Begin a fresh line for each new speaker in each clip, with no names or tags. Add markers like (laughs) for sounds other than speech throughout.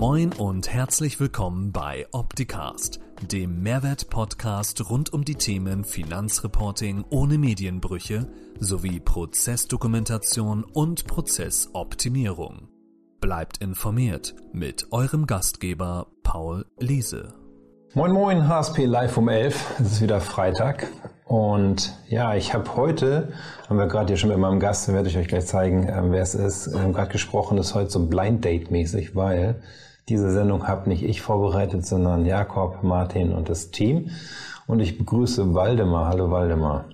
Moin und herzlich willkommen bei Opticast, dem Mehrwert-Podcast rund um die Themen Finanzreporting ohne Medienbrüche sowie Prozessdokumentation und Prozessoptimierung. Bleibt informiert mit eurem Gastgeber Paul Liese.
Moin Moin, HSP Live um 11. Es ist wieder Freitag. Und ja, ich habe heute, haben wir gerade hier schon mit meinem Gast, werde ich euch gleich zeigen, äh, wer es ist, äh, gerade gesprochen, das ist heute so Blind Date mäßig, weil diese Sendung habe nicht ich vorbereitet, sondern Jakob, Martin und das Team. Und ich begrüße Waldemar. Hallo Waldemar.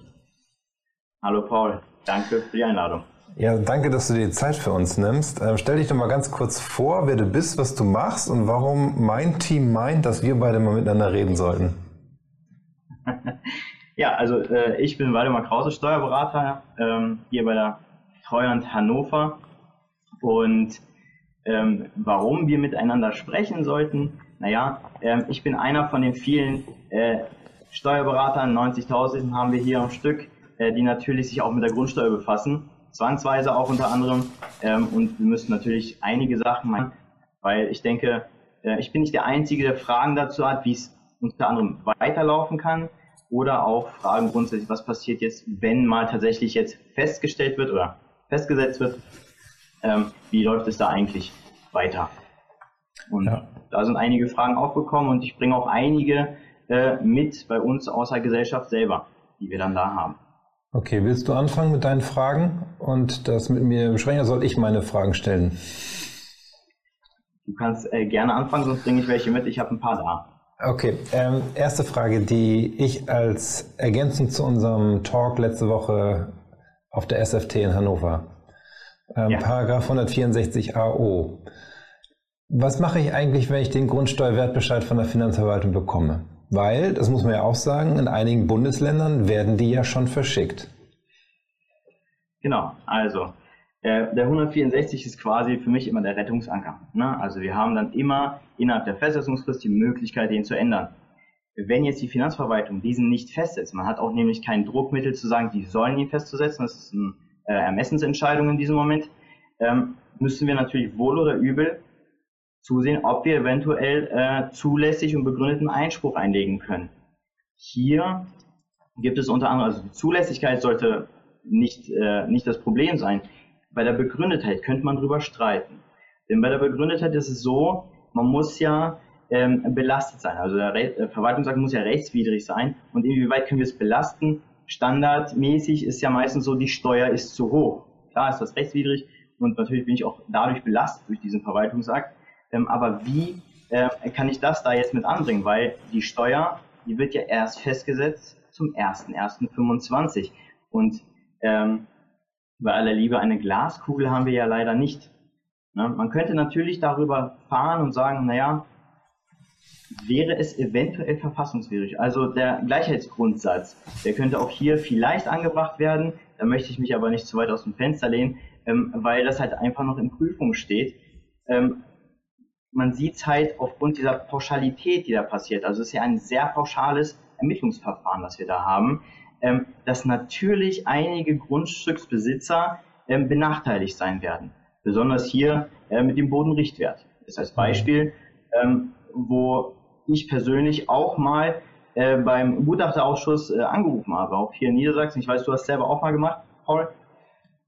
Hallo Paul, danke für die Einladung.
Ja, danke, dass du dir die Zeit für uns nimmst. Ähm, stell dich doch mal ganz kurz vor, wer du bist, was du machst und warum mein Team meint, dass wir beide mal miteinander reden sollten. (laughs)
ja, also äh, ich bin Waldemar Krause, Steuerberater ähm, hier bei der Treuhand Hannover. Und ähm, warum wir miteinander sprechen sollten, naja, ähm, ich bin einer von den vielen äh, Steuerberatern, 90.000 haben wir hier am Stück, äh, die natürlich sich auch mit der Grundsteuer befassen zwangsweise auch unter anderem. Ähm, und wir müssen natürlich einige Sachen machen, weil ich denke, äh, ich bin nicht der Einzige, der Fragen dazu hat, wie es unter anderem weiterlaufen kann oder auch Fragen grundsätzlich, was passiert jetzt, wenn mal tatsächlich jetzt festgestellt wird oder festgesetzt wird, ähm, wie läuft es da eigentlich weiter. Und ja. da sind einige Fragen aufgekommen und ich bringe auch einige äh, mit bei uns außer Gesellschaft selber, die wir dann da haben.
Okay, willst du anfangen mit deinen Fragen und das mit mir besprechen oder soll ich meine Fragen stellen?
Du kannst äh, gerne anfangen, sonst bringe ich welche mit. Ich habe ein paar
da. Okay, ähm, erste Frage, die ich als Ergänzung zu unserem Talk letzte Woche auf der SFT in Hannover, ähm, ja. Paragraph 164 AO. Was mache ich eigentlich, wenn ich den Grundsteuerwertbescheid von der Finanzverwaltung bekomme? Weil, das muss man ja auch sagen, in einigen Bundesländern werden die ja schon verschickt.
Genau, also äh, der 164 ist quasi für mich immer der Rettungsanker. Ne? Also wir haben dann immer innerhalb der Festsetzungsfrist die Möglichkeit, den zu ändern. Wenn jetzt die Finanzverwaltung diesen nicht festsetzt, man hat auch nämlich kein Druckmittel zu sagen, die sollen ihn festzusetzen, das ist eine äh, Ermessensentscheidung in diesem Moment, ähm, müssen wir natürlich wohl oder übel zusehen, ob wir eventuell äh, zulässig und begründeten Einspruch einlegen können. Hier gibt es unter anderem, also die Zulässigkeit sollte nicht, äh, nicht das Problem sein. Bei der Begründetheit könnte man drüber streiten. Denn bei der Begründetheit ist es so, man muss ja ähm, belastet sein. Also der, Re Verwaltungsakt muss ja rechtswidrig sein. Und inwieweit können wir es belasten? Standardmäßig ist ja meistens so, die Steuer ist zu hoch. Klar ist das rechtswidrig und natürlich bin ich auch dadurch belastet durch diesen Verwaltungsakt. Ähm, aber wie äh, kann ich das da jetzt mit anbringen? Weil die Steuer, die wird ja erst festgesetzt zum 1.1.25. Und ähm, bei aller Liebe, eine Glaskugel haben wir ja leider nicht. Ne? Man könnte natürlich darüber fahren und sagen, naja, wäre es eventuell verfassungswidrig. Also der Gleichheitsgrundsatz, der könnte auch hier vielleicht angebracht werden. Da möchte ich mich aber nicht zu weit aus dem Fenster lehnen, ähm, weil das halt einfach noch in Prüfung steht. Ähm, man sieht es halt aufgrund dieser Pauschalität, die da passiert. Also es ist ja ein sehr pauschales Ermittlungsverfahren, das wir da haben, ähm, dass natürlich einige Grundstücksbesitzer ähm, benachteiligt sein werden. Besonders hier äh, mit dem Bodenrichtwert. Das ist als Beispiel, ähm, wo ich persönlich auch mal äh, beim Gutachterausschuss äh, angerufen habe, auch hier in Niedersachsen. Ich weiß, du hast selber auch mal gemacht, Paul.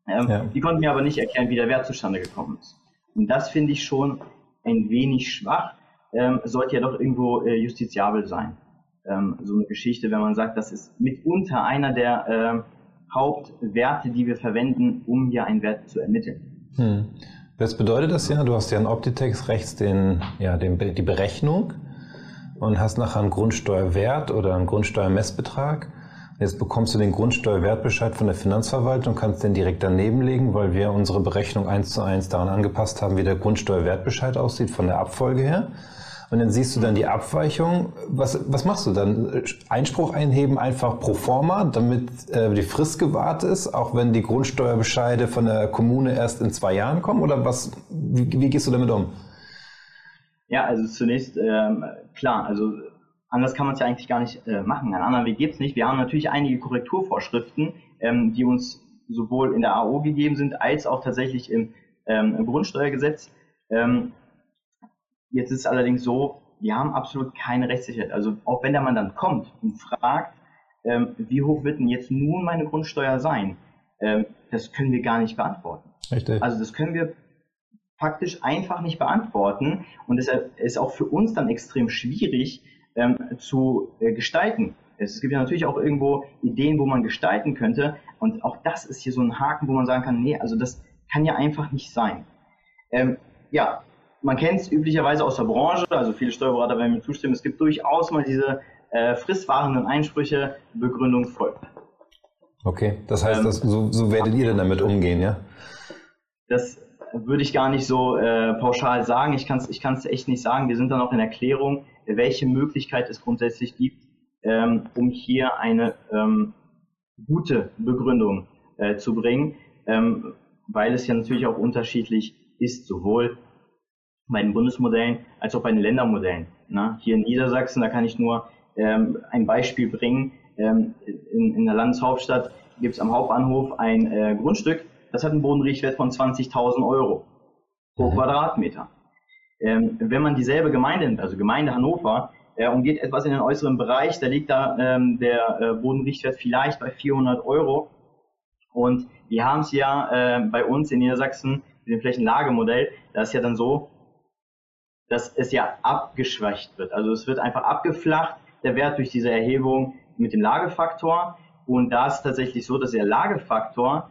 Ähm, ja. Die konnten mir aber nicht erklären, wie der Wert zustande gekommen ist. Und das finde ich schon ein wenig schwach, ähm, sollte ja doch irgendwo äh, justiziabel sein. Ähm, so eine Geschichte, wenn man sagt, das ist mitunter einer der äh, Hauptwerte, die wir verwenden, um hier einen Wert zu ermitteln.
Hm. Was bedeutet das ja? Du hast ja in Optitex rechts den, ja, den, die Berechnung und hast nachher einen Grundsteuerwert oder einen Grundsteuermessbetrag. Jetzt bekommst du den Grundsteuerwertbescheid von der Finanzverwaltung, kannst den direkt daneben legen, weil wir unsere Berechnung eins zu eins daran angepasst haben, wie der Grundsteuerwertbescheid aussieht von der Abfolge her. Und dann siehst du dann die Abweichung. Was, was machst du dann? Einspruch einheben einfach pro forma, damit äh, die Frist gewahrt ist, auch wenn die Grundsteuerbescheide von der Kommune erst in zwei Jahren kommen? Oder was, wie, wie gehst du damit um?
Ja, also zunächst, ähm, klar, also Anders kann man es ja eigentlich gar nicht äh, machen. Einen anderen Weg gibt es nicht. Wir haben natürlich einige Korrekturvorschriften, ähm, die uns sowohl in der AO gegeben sind, als auch tatsächlich im, ähm, im Grundsteuergesetz. Ähm, jetzt ist es allerdings so, wir haben absolut keine Rechtssicherheit. Also auch wenn der Mann dann kommt und fragt, ähm, wie hoch wird denn jetzt nun meine Grundsteuer sein, ähm, das können wir gar nicht beantworten. Richtig. Also das können wir faktisch einfach nicht beantworten und deshalb ist auch für uns dann extrem schwierig ähm, zu äh, gestalten. Es gibt ja natürlich auch irgendwo Ideen, wo man gestalten könnte und auch das ist hier so ein Haken, wo man sagen kann, nee, also das kann ja einfach nicht sein. Ähm, ja, man kennt es üblicherweise aus der Branche, also viele Steuerberater werden mir zustimmen, es gibt durchaus mal diese äh, fristwahrenden Einsprüche, Begründung folgt.
Okay, das heißt, ähm, das, so, so werdet ihr denn damit umgehen, ja?
Das würde ich gar nicht so äh, pauschal sagen. Ich kann es ich kann's echt nicht sagen. Wir sind dann auch in Erklärung, welche Möglichkeit es grundsätzlich gibt, ähm, um hier eine ähm, gute Begründung äh, zu bringen, ähm, weil es ja natürlich auch unterschiedlich ist, sowohl bei den Bundesmodellen als auch bei den Ländermodellen. Na, hier in Niedersachsen, da kann ich nur ähm, ein Beispiel bringen. Ähm, in, in der Landeshauptstadt gibt es am Hauptbahnhof ein äh, Grundstück, das hat einen Bodenrichtwert von 20.000 Euro pro mhm. Quadratmeter. Ähm, wenn man dieselbe Gemeinde, also Gemeinde Hannover, äh, und geht etwas in den äußeren Bereich, da liegt da ähm, der äh, Bodenrichtwert vielleicht bei 400 Euro. Und wir haben es ja äh, bei uns in Niedersachsen mit dem Flächenlagemodell, da ist ja dann so, dass es ja abgeschwächt wird. Also es wird einfach abgeflacht, der Wert durch diese Erhebung mit dem Lagefaktor. Und da ist tatsächlich so, dass der Lagefaktor,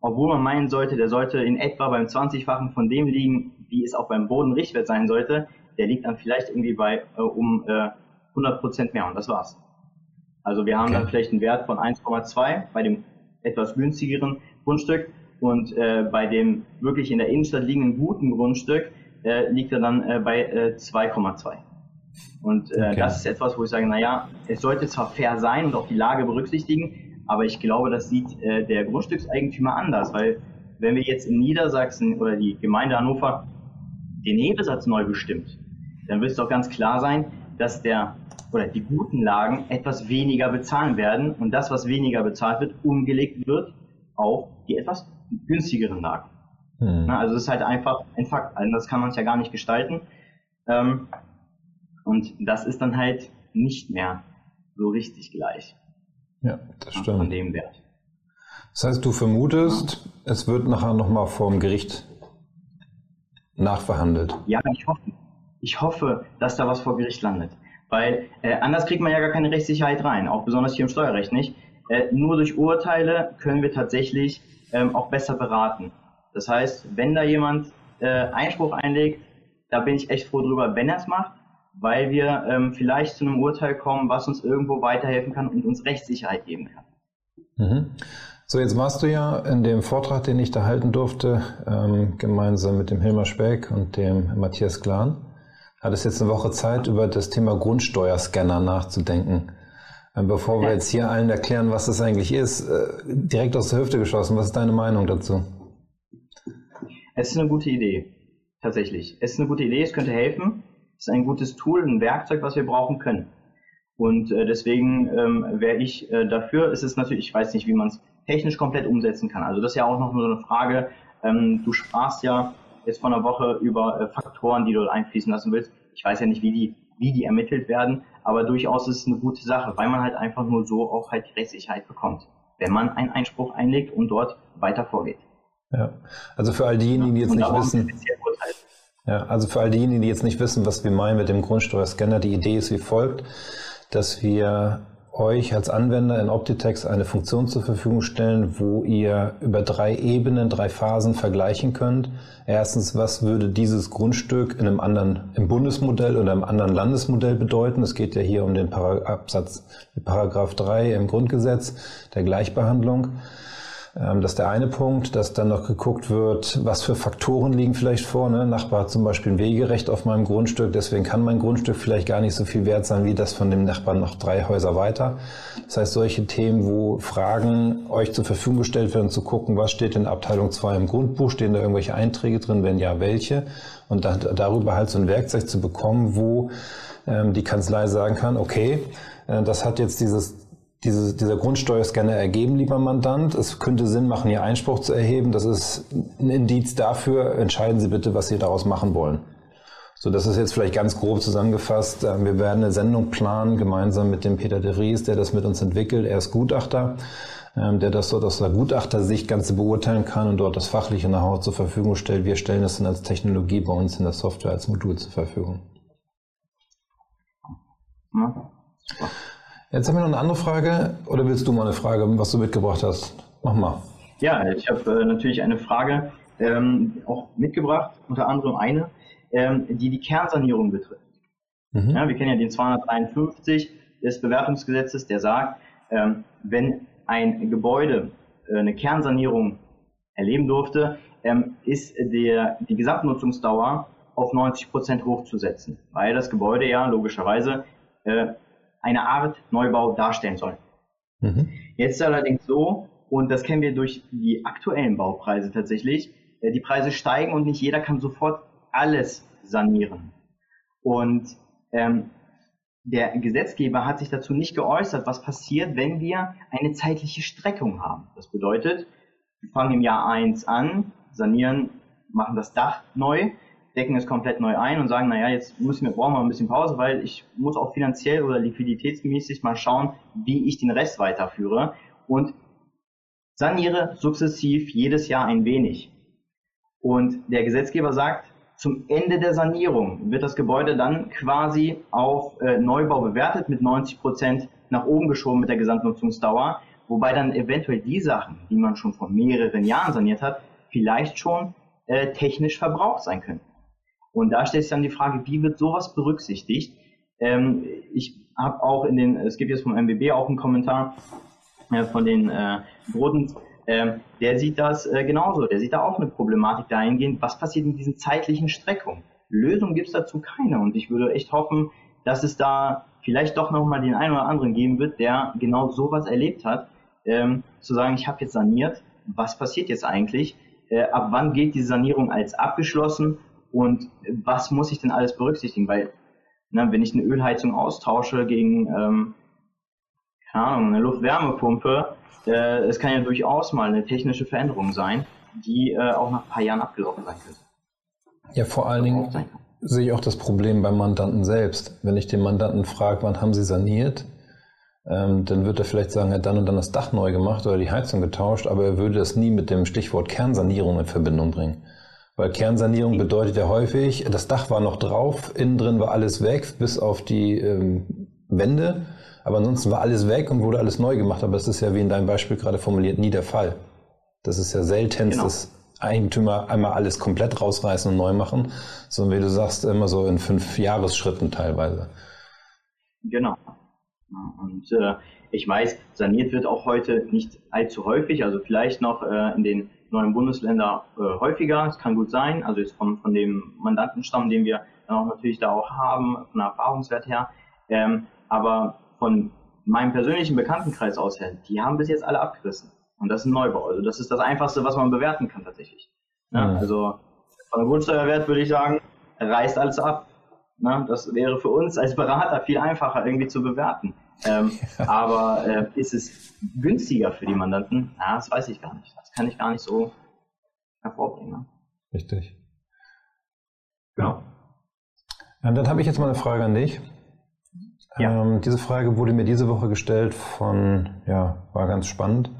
obwohl man meinen sollte, der sollte in etwa beim 20-fachen von dem liegen, wie es auch beim Bodenrichtwert sein sollte, der liegt dann vielleicht irgendwie bei äh, um äh, 100 Prozent mehr und das war's. Also wir haben okay. dann vielleicht einen Wert von 1,2 bei dem etwas günstigeren Grundstück und äh, bei dem wirklich in der Innenstadt liegenden guten Grundstück äh, liegt er dann äh, bei äh, 2,2. Und äh, okay. das ist etwas, wo ich sage, naja, es sollte zwar fair sein und auch die Lage berücksichtigen, aber ich glaube, das sieht äh, der Grundstückseigentümer anders, weil wenn wir jetzt in Niedersachsen oder die Gemeinde Hannover den Hebesatz neu bestimmt, dann wird es doch ganz klar sein, dass der oder die guten Lagen etwas weniger bezahlen werden und das, was weniger bezahlt wird, umgelegt wird auf die etwas günstigeren Lagen. Hm. Na, also das ist halt einfach ein Fakt. Also das kann man es ja gar nicht gestalten. Ähm, und das ist dann halt nicht mehr so richtig gleich.
Ja, das stimmt.
Von dem Wert.
Das heißt, du vermutest, ja. es wird nachher nochmal vorm Gericht nachverhandelt.
Ja, ich hoffe. Ich hoffe, dass da was vor Gericht landet. Weil äh, anders kriegt man ja gar keine Rechtssicherheit rein, auch besonders hier im Steuerrecht nicht. Äh, nur durch Urteile können wir tatsächlich ähm, auch besser beraten. Das heißt, wenn da jemand äh, Einspruch einlegt, da bin ich echt froh drüber, wenn er es macht, weil wir ähm, vielleicht zu einem Urteil kommen, was uns irgendwo weiterhelfen kann und uns Rechtssicherheit geben kann.
Mhm. So, jetzt warst du ja in dem Vortrag, den ich da halten durfte, ähm, gemeinsam mit dem Hilmar Speck und dem Matthias Glan. Hattest jetzt eine Woche Zeit, über das Thema Grundsteuerscanner nachzudenken. Ähm, bevor wir jetzt hier allen erklären, was das eigentlich ist, äh, direkt aus der Hüfte geschossen, was ist deine Meinung dazu?
Es ist eine gute Idee, tatsächlich. Es ist eine gute Idee, es könnte helfen. Es ist ein gutes Tool, ein Werkzeug, was wir brauchen können. Und äh, deswegen ähm, wäre ich äh, dafür. Es ist natürlich, ich weiß nicht, wie man es technisch komplett umsetzen kann. Also das ist ja auch noch nur so eine Frage. Ähm, du sprachst ja jetzt vor einer Woche über äh, Faktoren, die du einfließen lassen willst. Ich weiß ja nicht, wie die, wie die ermittelt werden, aber durchaus ist es eine gute Sache, weil man halt einfach nur so auch halt die Rechtssicherheit bekommt, wenn man einen Einspruch einlegt und dort weiter vorgeht.
Ja, also für all diejenigen, die jetzt nicht wissen, ja, also für all diejenigen, die jetzt nicht wissen, was wir meinen mit dem Grundsteuerscanner, die Idee ist wie folgt, dass wir euch als Anwender in Optitex eine Funktion zur Verfügung stellen, wo ihr über drei Ebenen, drei Phasen vergleichen könnt. Erstens, was würde dieses Grundstück in einem anderen, im Bundesmodell oder im anderen Landesmodell bedeuten? Es geht ja hier um den Absatz, Paragraph 3 im Grundgesetz der Gleichbehandlung. Ähm, das ist der eine Punkt, dass dann noch geguckt wird, was für Faktoren liegen vielleicht vor. Ne? Nachbar hat zum Beispiel ein Wegerecht auf meinem Grundstück, deswegen kann mein Grundstück vielleicht gar nicht so viel wert sein wie das von dem Nachbarn noch drei Häuser weiter. Das heißt, solche Themen, wo Fragen euch zur Verfügung gestellt werden, zu gucken, was steht in Abteilung 2 im Grundbuch, stehen da irgendwelche Einträge drin, wenn ja, welche. Und dann, darüber halt so ein Werkzeug zu bekommen, wo ähm, die Kanzlei sagen kann, okay, äh, das hat jetzt dieses diese, dieser Grundsteuerscanner ergeben, lieber Mandant. Es könnte Sinn machen, hier Einspruch zu erheben. Das ist ein Indiz dafür. Entscheiden Sie bitte, was Sie daraus machen wollen. So, das ist jetzt vielleicht ganz grob zusammengefasst. Äh, wir werden eine Sendung planen, gemeinsam mit dem Peter de Ries, der das mit uns entwickelt. Er ist Gutachter, ähm, der das dort aus der Gutachtersicht Ganze beurteilen kann und dort das fachliche Know-how zur Verfügung stellt. Wir stellen das dann als Technologie bei uns in der Software als Modul zur Verfügung. Ja. Jetzt haben wir noch eine andere Frage. Oder willst du mal eine Frage, was du mitgebracht hast? Mach mal.
Ja, ich habe äh, natürlich eine Frage ähm, auch mitgebracht, unter anderem eine, ähm, die die Kernsanierung betrifft. Mhm. Ja, wir kennen ja den 253 des Bewertungsgesetzes, der sagt, ähm, wenn ein Gebäude äh, eine Kernsanierung erleben durfte, ähm, ist der, die Gesamtnutzungsdauer auf 90 Prozent hochzusetzen, weil das Gebäude ja logischerweise äh, eine Art Neubau darstellen soll. Mhm. Jetzt ist allerdings so, und das kennen wir durch die aktuellen Baupreise tatsächlich, äh, die Preise steigen und nicht jeder kann sofort alles sanieren. Und ähm, der Gesetzgeber hat sich dazu nicht geäußert, was passiert, wenn wir eine zeitliche Streckung haben. Das bedeutet, wir fangen im Jahr 1 an, sanieren, machen das Dach neu, decken es komplett neu ein und sagen, naja, jetzt müssen wir, brauchen wir ein bisschen Pause, weil ich muss auch finanziell oder liquiditätsmäßig mal schauen, wie ich den Rest weiterführe und saniere sukzessiv jedes Jahr ein wenig. Und der Gesetzgeber sagt, zum Ende der Sanierung wird das Gebäude dann quasi auf äh, Neubau bewertet mit 90 Prozent nach oben geschoben mit der Gesamtnutzungsdauer, wobei dann eventuell die Sachen, die man schon vor mehreren Jahren saniert hat, vielleicht schon äh, technisch verbraucht sein können. Und da stellt sich dann die Frage, wie wird sowas berücksichtigt? Ähm, ich habe auch in den, es gibt jetzt vom MBB auch einen Kommentar äh, von den äh, Broten, ähm, der sieht das äh, genauso. Der sieht da auch eine Problematik dahingehend, was passiert in diesen zeitlichen Streckungen. Lösung gibt es dazu keine. Und ich würde echt hoffen, dass es da vielleicht doch nochmal den einen oder anderen geben wird, der genau sowas erlebt hat. Ähm, zu sagen, ich habe jetzt saniert, was passiert jetzt eigentlich? Äh, ab wann gilt die Sanierung als abgeschlossen? Und was muss ich denn alles berücksichtigen? Weil, ne, wenn ich eine Ölheizung austausche gegen, ähm, keine Ahnung, eine Luftwärmepumpe, äh, es kann ja durchaus mal eine technische Veränderung sein, die äh, auch nach ein paar Jahren abgelaufen sein könnte.
Ja, vor allen Dingen sehe ich auch das Problem beim Mandanten selbst. Wenn ich den Mandanten frage, wann haben Sie saniert, ähm, dann wird er vielleicht sagen, er hat dann und dann das Dach neu gemacht oder die Heizung getauscht, aber er würde das nie mit dem Stichwort Kernsanierung in Verbindung bringen. Weil Kernsanierung bedeutet ja häufig, das Dach war noch drauf, innen drin war alles weg, bis auf die ähm, Wände. Aber ansonsten war alles weg und wurde alles neu gemacht. Aber das ist ja, wie in deinem Beispiel gerade formuliert, nie der Fall. Das ist ja selten, genau. dass Eigentümer einmal alles komplett rausreißen und neu machen, sondern wie du sagst, immer so in fünf Jahresschritten teilweise.
Genau. Und äh, ich weiß, saniert wird auch heute nicht allzu häufig, also vielleicht noch äh, in den neuen Bundesländern äh, häufiger. Es kann gut sein, also jetzt von, von dem Mandantenstamm, den wir dann auch natürlich da auch haben, von der Erfahrungswert her. Ähm, aber von meinem persönlichen Bekanntenkreis aus her, die haben bis jetzt alle abgerissen. Und das ist ein Neubau. Also das ist das Einfachste, was man bewerten kann tatsächlich. Ja, mhm. Also von der Grundsteuerwert würde ich sagen, reißt alles ab. Na, das wäre für uns als Berater viel einfacher irgendwie zu bewerten. Ähm, (laughs) ja. Aber äh, ist es günstiger für die Mandanten? Na, das weiß ich gar nicht. Das kann ich gar nicht so hervorbringen. Ne?
Richtig. Genau. Ja, dann habe ich jetzt mal eine Frage an dich. Ja. Ähm, diese Frage wurde mir diese Woche gestellt von, ja, war ganz spannend.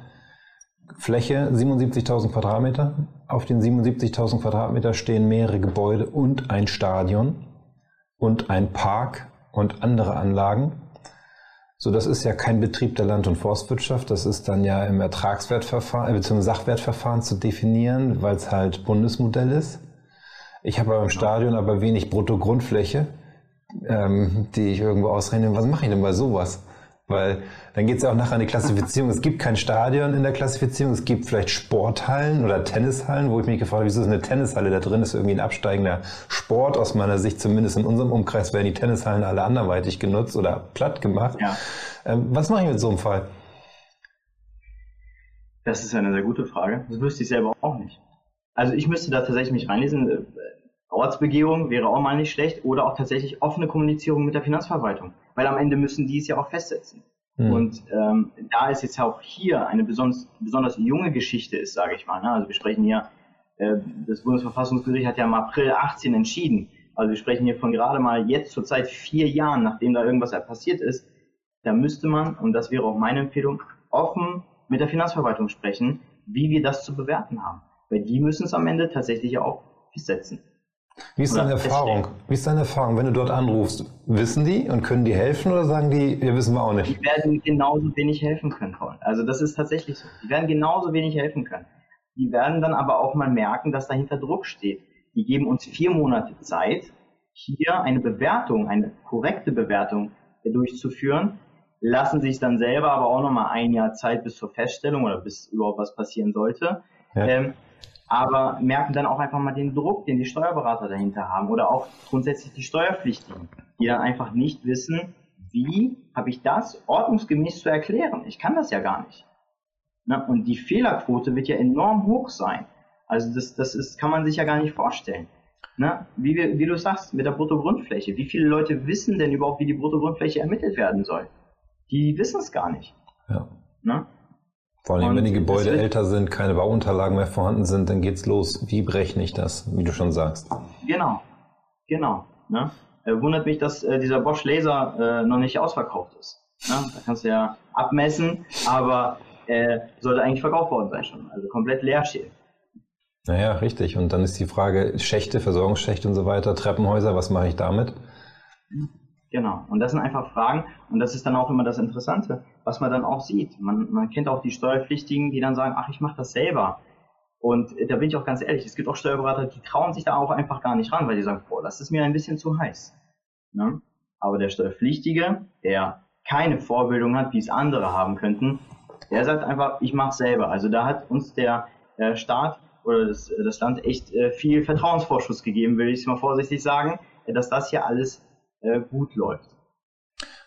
Fläche 77.000 Quadratmeter. Auf den 77.000 Quadratmeter stehen mehrere Gebäude und ein Stadion und ein Park und andere Anlagen. So, das ist ja kein Betrieb der Land- und Forstwirtschaft. Das ist dann ja im Ertragswertverfahren, äh, bzw. Sachwertverfahren zu definieren, weil es halt Bundesmodell ist. Ich habe beim Stadion aber wenig Bruttogrundfläche ähm, die ich irgendwo ausrechne, was mache ich denn bei sowas? Weil dann geht es ja auch nachher an die Klassifizierung. Es gibt kein Stadion in der Klassifizierung, es gibt vielleicht Sporthallen oder Tennishallen, wo ich mich gefragt habe, wieso ist eine Tennishalle da drin? Das ist irgendwie ein absteigender Sport aus meiner Sicht, zumindest in unserem Umkreis werden die Tennishallen alle anderweitig genutzt oder platt gemacht. Ja. Ähm, was mache ich mit so einem Fall?
Das ist eine sehr gute Frage. Das wüsste ich selber auch nicht. Also ich müsste da tatsächlich mich reinlesen. Ortsbegehung wäre auch mal nicht schlecht oder auch tatsächlich offene Kommunizierung mit der Finanzverwaltung, weil am Ende müssen die es ja auch festsetzen. Mhm. Und ähm, da es jetzt auch hier eine besonders, besonders junge Geschichte ist, sage ich mal, ne? also wir sprechen hier, äh, das Bundesverfassungsgericht hat ja im April 18 entschieden, also wir sprechen hier von gerade mal jetzt zur Zeit vier Jahren, nachdem da irgendwas passiert ist, da müsste man, und das wäre auch meine Empfehlung, offen mit der Finanzverwaltung sprechen, wie wir das zu bewerten haben. Weil die müssen es am Ende tatsächlich auch festsetzen.
Wie ist deine Erfahrung? Wie ist deine Erfahrung, wenn du dort anrufst? Wissen die und können die helfen oder sagen die, wir wissen wir auch nicht?
Die werden genauso wenig helfen können, Paul. Also das ist tatsächlich so. Die werden genauso wenig helfen können. Die werden dann aber auch mal merken, dass dahinter Druck steht. Die geben uns vier Monate Zeit, hier eine Bewertung, eine korrekte Bewertung durchzuführen, lassen sich dann selber aber auch nochmal ein Jahr Zeit bis zur Feststellung oder bis überhaupt was passieren sollte. Ja. Ähm, aber merken dann auch einfach mal den Druck, den die Steuerberater dahinter haben oder auch grundsätzlich die Steuerpflichtigen, die dann einfach nicht wissen, wie habe ich das ordnungsgemäß zu erklären? Ich kann das ja gar nicht. Na, und die Fehlerquote wird ja enorm hoch sein. Also das, das ist, kann man sich ja gar nicht vorstellen. Na, wie, wie du sagst, mit der Bruttogrundfläche. Wie viele Leute wissen denn überhaupt, wie die Bruttogrundfläche ermittelt werden soll? Die wissen es gar nicht.
Ja. Na? Vor allem, wenn die Gebäude älter sind, keine Bauunterlagen mehr vorhanden sind, dann geht's los. Wie berechne ich das, wie du schon sagst?
Genau, genau. Ne? Äh, wundert mich, dass äh, dieser Bosch Laser äh, noch nicht ausverkauft ist. Ne? Da kannst du ja abmessen, aber äh, sollte eigentlich verkauft worden sein schon. Also komplett leer stehen.
Naja, richtig. Und dann ist die Frage, Schächte, Versorgungsschächte und so weiter, Treppenhäuser, was mache ich damit?
Genau. Und das sind einfach Fragen. Und das ist dann auch immer das Interessante, was man dann auch sieht. Man, man kennt auch die Steuerpflichtigen, die dann sagen, ach, ich mache das selber. Und da bin ich auch ganz ehrlich, es gibt auch Steuerberater, die trauen sich da auch einfach gar nicht ran, weil die sagen, boah, das ist mir ein bisschen zu heiß. Ne? Aber der Steuerpflichtige, der keine Vorbildung hat, wie es andere haben könnten, der sagt einfach, ich mache selber. Also da hat uns der äh, Staat oder das, das Land echt äh, viel Vertrauensvorschuss gegeben, will ich es mal vorsichtig sagen, dass das hier alles äh, gut läuft.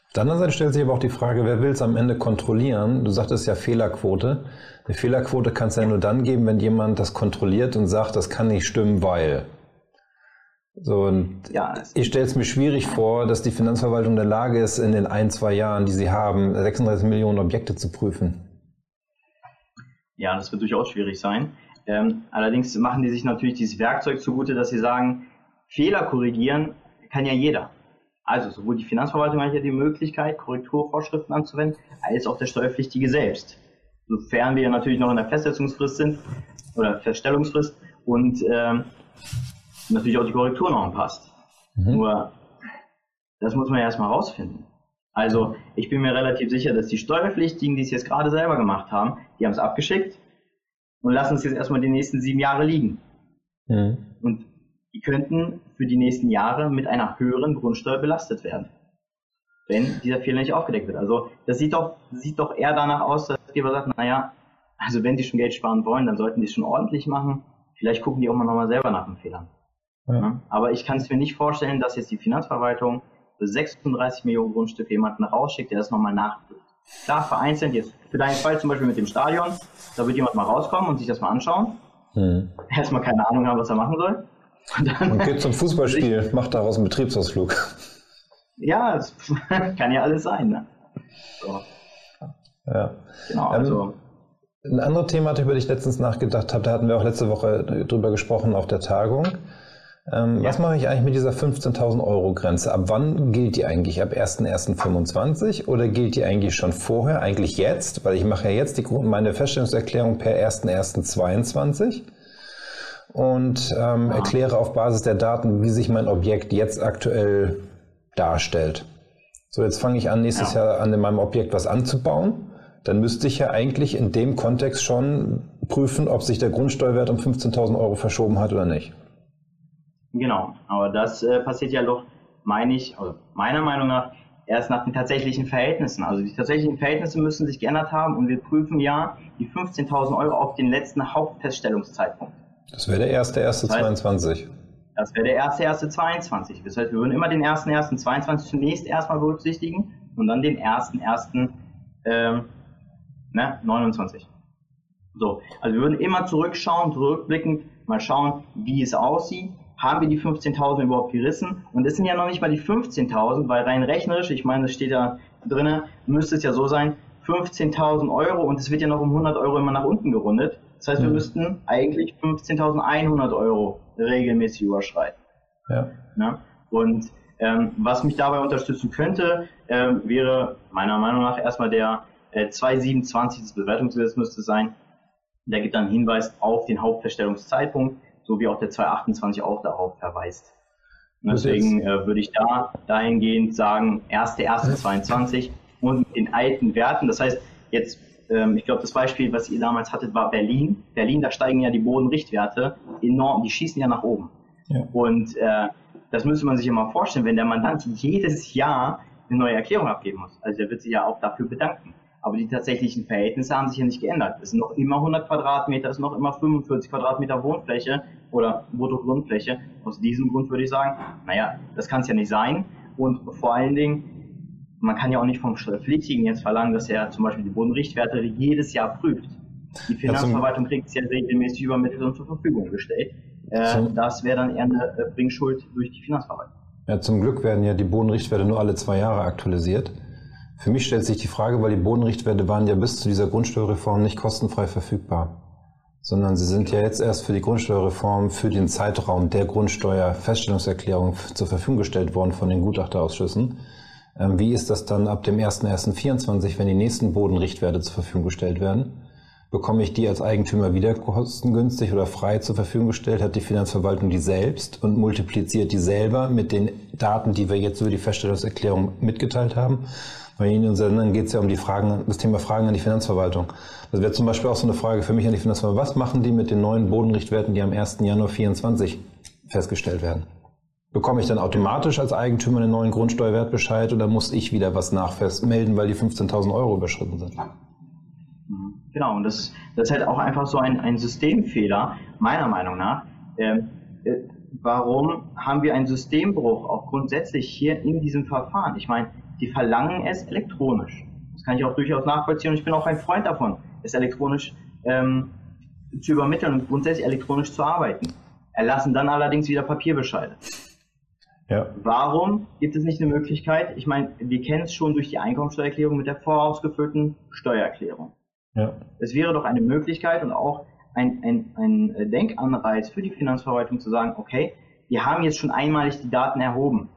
Auf der anderen Seite stellt sich aber auch die Frage, wer will es am Ende kontrollieren? Du sagtest ja Fehlerquote. Eine Fehlerquote kann es ja nur dann geben, wenn jemand das kontrolliert und sagt, das kann nicht stimmen, weil. So, und ja, ich stelle es mir schwierig vor, dass die Finanzverwaltung in der Lage ist, in den ein, zwei Jahren, die sie haben, 36 Millionen Objekte zu prüfen.
Ja, das wird durchaus schwierig sein. Ähm, allerdings machen die sich natürlich dieses Werkzeug zugute, dass sie sagen, Fehler korrigieren kann ja jeder. Also sowohl die Finanzverwaltung hat ja die Möglichkeit, Korrekturvorschriften anzuwenden, als auch der Steuerpflichtige selbst. Sofern wir natürlich noch in der Festsetzungsfrist sind oder Feststellungsfrist und ähm, natürlich auch die Korrektur noch anpasst. Mhm. Nur das muss man ja erstmal rausfinden. Also ich bin mir relativ sicher, dass die Steuerpflichtigen, die es jetzt gerade selber gemacht haben, die haben es abgeschickt und lassen es jetzt erstmal die nächsten sieben Jahre liegen. Mhm. Die könnten für die nächsten Jahre mit einer höheren Grundsteuer belastet werden, wenn dieser Fehler nicht aufgedeckt wird. Also das sieht doch, sieht doch eher danach aus, dass die sagt, naja, also wenn die schon Geld sparen wollen, dann sollten die es schon ordentlich machen. Vielleicht gucken die auch mal nochmal selber nach den Fehlern. Ja. Aber ich kann es mir nicht vorstellen, dass jetzt die Finanzverwaltung für 36 Millionen Grundstücke jemanden rausschickt, der das nochmal nachprüft. Klar, vereinzelt jetzt, für deinen Fall zum Beispiel mit dem Stadion, da wird jemand mal rauskommen und sich das mal anschauen. Hm. Erstmal keine Ahnung haben, was er machen soll.
Und geht zum Fußballspiel, (laughs) macht daraus einen Betriebsausflug.
Ja, das (laughs) kann ja alles sein. Ne? So.
Ja. Genau, ähm, also. ein anderes Thema, über das ich letztens nachgedacht habe, da hatten wir auch letzte Woche drüber gesprochen auf der Tagung. Ähm, ja. Was mache ich eigentlich mit dieser 15.000 Euro Grenze? Ab wann gilt die eigentlich? Ab 1.1.25 oder gilt die eigentlich schon vorher? Eigentlich jetzt? Weil ich mache ja jetzt die, meine Feststellungserklärung per 1.1.22 und ähm, erkläre auf Basis der Daten, wie sich mein Objekt jetzt aktuell darstellt. So, jetzt fange ich an, nächstes ja. Jahr an in meinem Objekt was anzubauen. Dann müsste ich ja eigentlich in dem Kontext schon prüfen, ob sich der Grundsteuerwert um 15.000 Euro verschoben hat oder nicht.
Genau, aber das äh, passiert ja doch, meine ich, also meiner Meinung nach, erst nach den tatsächlichen Verhältnissen. Also die tatsächlichen Verhältnisse müssen sich geändert haben und wir prüfen ja die 15.000 Euro auf den letzten Hauptfeststellungszeitpunkt.
Das wäre der erste, erste das heißt, 22.
Das wäre der erste, erste 22. Das heißt, wir würden immer den ersten, ersten 22 zunächst erstmal berücksichtigen und dann den ersten, ersten ähm, ne, 29. So, also wir würden immer zurückschauen, zurückblickend, mal schauen, wie es aussieht. Haben wir die 15.000 überhaupt gerissen? Und es sind ja noch nicht mal die 15.000, weil rein rechnerisch, ich meine, es steht da drinne, müsste es ja so sein, 15.000 Euro und es wird ja noch um 100 Euro immer nach unten gerundet. Das heißt, wir mhm. müssten eigentlich 15.100 Euro regelmäßig überschreiten. Ja. ja? Und ähm, was mich dabei unterstützen könnte, ähm, wäre meiner Meinung nach erstmal der äh, 227 des Bewertungsgesetzes müsste sein. Der gibt dann Hinweis auf den Hauptverstellungszeitpunkt, so wie auch der 228 auch darauf verweist. Und deswegen äh, würde ich da dahingehend sagen, 1.1.22 und mit den alten Werten. Das heißt, jetzt, ähm, ich glaube, das Beispiel, was ihr damals hattet, war Berlin. Berlin, da steigen ja die Bodenrichtwerte enorm, die schießen ja nach oben. Ja. Und äh, das müsste man sich mal vorstellen, wenn der Mandant jedes Jahr eine neue Erklärung abgeben muss. Also der wird sich ja auch dafür bedanken. Aber die tatsächlichen Verhältnisse haben sich ja nicht geändert. Es sind noch immer 100 Quadratmeter, es sind noch immer 45 Quadratmeter Wohnfläche oder Bruttogrundfläche. Aus diesem Grund würde ich sagen, naja, das kann es ja nicht sein. Und vor allen Dingen, man kann ja auch nicht vom Steuerpflichtigen jetzt verlangen, dass er zum Beispiel die Bodenrichtwerte jedes Jahr prüft. Die Finanzverwaltung kriegt es ja regelmäßig übermittelt und zur Verfügung gestellt. Äh, das wäre dann eher eine äh, Bringschuld durch die Finanzverwaltung.
Ja, zum Glück werden ja die Bodenrichtwerte nur alle zwei Jahre aktualisiert. Für mich stellt sich die Frage, weil die Bodenrichtwerte waren ja bis zu dieser Grundsteuerreform nicht kostenfrei verfügbar, sondern sie sind ja jetzt erst für die Grundsteuerreform für den Zeitraum der Grundsteuerfeststellungserklärung zur Verfügung gestellt worden von den Gutachterausschüssen. Ähm, wie ist das dann ab dem 01.01.24, wenn die nächsten Bodenrichtwerte zur Verfügung gestellt werden? Bekomme ich die als Eigentümer wieder kostengünstig oder frei zur Verfügung gestellt? Hat die Finanzverwaltung die selbst und multipliziert die selber mit den Daten, die wir jetzt über die Feststellungserklärung mitgeteilt haben? Bei Ihnen in Sendern geht es ja um die Fragen, das Thema Fragen an die Finanzverwaltung. Das wäre zum Beispiel auch so eine Frage für mich an die Finanzverwaltung. Was machen die mit den neuen Bodenrichtwerten, die am 1. Januar 2024 festgestellt werden? Bekomme ich dann automatisch als Eigentümer einen neuen Grundsteuerwertbescheid oder muss ich wieder was nachmelden, weil die 15.000 Euro überschritten sind?
Genau, und das, das ist halt auch einfach so ein, ein Systemfehler, meiner Meinung nach. Ähm, äh, warum haben wir einen Systembruch auch grundsätzlich hier in diesem Verfahren? Ich meine, die verlangen es elektronisch. Das kann ich auch durchaus nachvollziehen und ich bin auch ein Freund davon, es elektronisch ähm, zu übermitteln und grundsätzlich elektronisch zu arbeiten. Erlassen dann allerdings wieder Papierbescheide. Ja. Warum gibt es nicht eine Möglichkeit? Ich meine, wir kennen es schon durch die Einkommensteuererklärung mit der vorausgefüllten Steuererklärung. Ja. Es wäre doch eine Möglichkeit und auch ein, ein, ein Denkanreiz für die Finanzverwaltung zu sagen, okay, wir haben jetzt schon einmalig die Daten erhoben.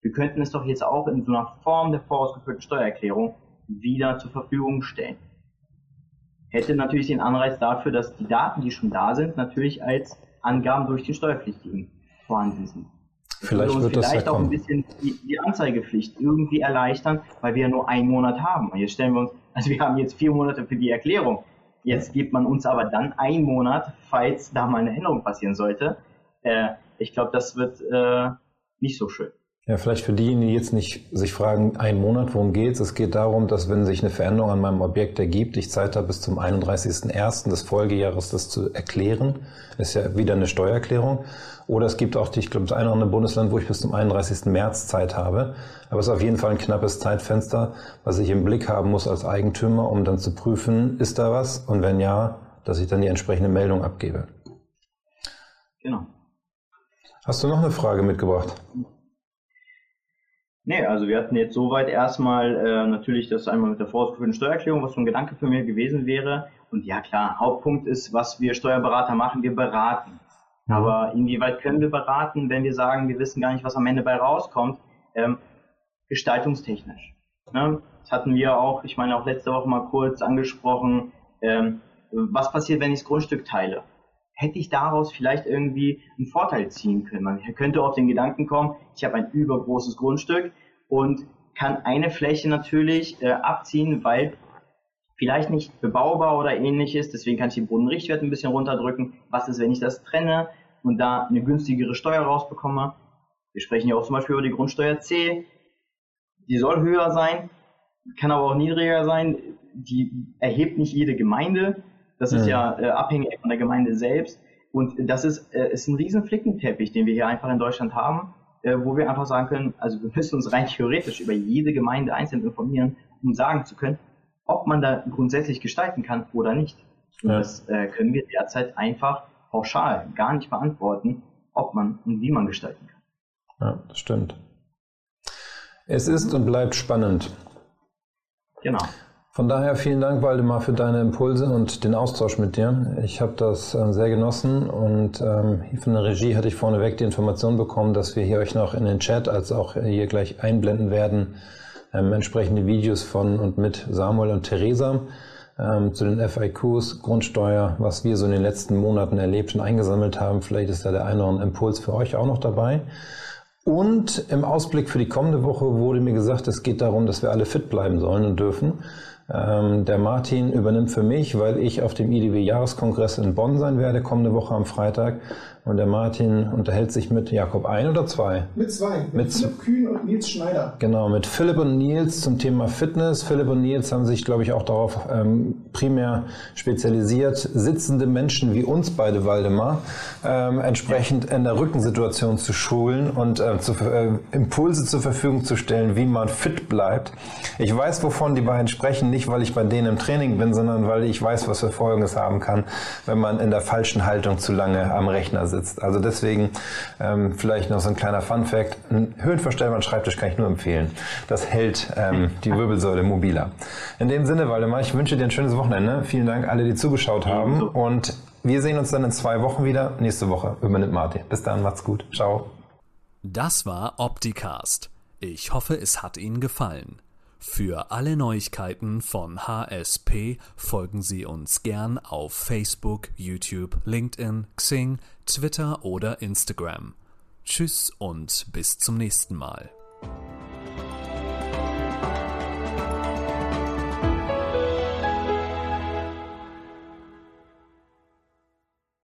Wir könnten es doch jetzt auch in so einer Form der vorausgeführten Steuererklärung wieder zur Verfügung stellen. Hätte natürlich den Anreiz dafür, dass die Daten, die schon da sind, natürlich als Angaben durch den Steuerpflichtigen vorhanden sind.
Vielleicht wird das
vielleicht auch ein bisschen die, die, Anzeigepflicht irgendwie erleichtern, weil wir ja nur einen Monat haben. Und jetzt stellen wir uns, (laughs) also wir haben jetzt vier Monate für die Erklärung. Jetzt gibt man uns aber dann einen Monat, falls da mal eine Änderung passieren sollte. Äh, ich glaube, das wird äh, nicht so schön.
Ja, vielleicht für diejenigen, die jetzt nicht sich fragen, einen Monat, worum geht's? Es geht darum, dass wenn sich eine Veränderung an meinem Objekt ergibt, ich Zeit habe bis zum 31.01. des Folgejahres das zu erklären. ist ja wieder eine Steuererklärung. Oder es gibt auch, ich glaube, das eine oder andere Bundesland, wo ich bis zum 31. März Zeit habe. Aber es ist auf jeden Fall ein knappes Zeitfenster, was ich im Blick haben muss als Eigentümer, um dann zu prüfen, ist da was? Und wenn ja, dass ich dann die entsprechende Meldung abgebe.
Genau.
Hast du noch eine Frage mitgebracht?
Nee, also wir hatten jetzt soweit erstmal äh, natürlich das einmal mit der vorausgeführten Steuererklärung, was so ein Gedanke für mich gewesen wäre. Und ja klar, Hauptpunkt ist, was wir Steuerberater machen, wir beraten. Mhm. Aber inwieweit können wir beraten, wenn wir sagen, wir wissen gar nicht, was am Ende bei rauskommt? Ähm, gestaltungstechnisch. Ne? Das hatten wir auch, ich meine auch letzte Woche mal kurz angesprochen, ähm, was passiert, wenn ich das Grundstück teile? Hätte ich daraus vielleicht irgendwie einen Vorteil ziehen können. Man könnte auf den Gedanken kommen, ich habe ein übergroßes Grundstück und kann eine Fläche natürlich äh, abziehen, weil vielleicht nicht bebaubar oder ähnliches, deswegen kann ich den Bodenrichtwert ein bisschen runterdrücken. Was ist, wenn ich das trenne und da eine günstigere Steuer rausbekomme? Wir sprechen ja auch zum Beispiel über die Grundsteuer C. Die soll höher sein, kann aber auch niedriger sein. Die erhebt nicht jede Gemeinde. Das ist ja äh, abhängig von der Gemeinde selbst. Und das ist, äh, ist ein riesen Flickenteppich, den wir hier einfach in Deutschland haben, äh, wo wir einfach sagen können, also wir müssen uns rein theoretisch über jede Gemeinde einzeln informieren, um sagen zu können, ob man da grundsätzlich gestalten kann oder nicht. Und ja. das äh, können wir derzeit einfach pauschal gar nicht beantworten, ob man und wie man gestalten kann.
Ja, das stimmt. Es ist und bleibt spannend.
Genau.
Von daher vielen Dank, Waldemar, für deine Impulse und den Austausch mit dir. Ich habe das äh, sehr genossen und ähm, von der Regie hatte ich vorneweg die Information bekommen, dass wir hier euch noch in den Chat als auch hier gleich einblenden werden, ähm, entsprechende Videos von und mit Samuel und Theresa ähm, zu den FIQs, Grundsteuer, was wir so in den letzten Monaten erlebt und eingesammelt haben. Vielleicht ist da der eine oder andere Impuls für euch auch noch dabei. Und im Ausblick für die kommende Woche wurde mir gesagt, es geht darum, dass wir alle fit bleiben sollen und dürfen. Ähm, der Martin übernimmt für mich, weil ich auf dem IDW-Jahreskongress in Bonn sein werde, kommende Woche am Freitag. Und der Martin unterhält sich mit Jakob ein oder zwei?
Mit zwei. Mit, mit Philipp Kühn und Nils Schneider.
Genau, mit Philipp und Nils zum Thema Fitness. Philipp und Nils haben sich, glaube ich, auch darauf ähm, primär spezialisiert, sitzende Menschen wie uns beide, Waldemar, ähm, entsprechend in der Rückensituation zu schulen und äh, zu, äh, Impulse zur Verfügung zu stellen, wie man fit bleibt. Ich weiß, wovon die beiden sprechen, nicht weil ich bei denen im Training bin, sondern weil ich weiß, was für Folgen es haben kann, wenn man in der falschen Haltung zu lange am Rechner sitzt. Also deswegen ähm, vielleicht noch so ein kleiner Fun-Fact. Ein höhenverstellbaren Schreibtisch kann ich nur empfehlen. Das hält ähm, die (laughs) Wirbelsäule mobiler. In dem Sinne, Waldemar, ich wünsche dir ein schönes Wochenende. Vielen Dank alle, die zugeschaut haben. Und wir sehen uns dann in zwei Wochen wieder. Nächste Woche übernimmt Martin. Bis dann, macht's gut. Ciao.
Das war Opticast. Ich hoffe, es hat Ihnen gefallen. Für alle Neuigkeiten von HSP folgen Sie uns gern auf Facebook, YouTube, LinkedIn, Xing, Twitter oder Instagram. Tschüss und bis zum nächsten Mal.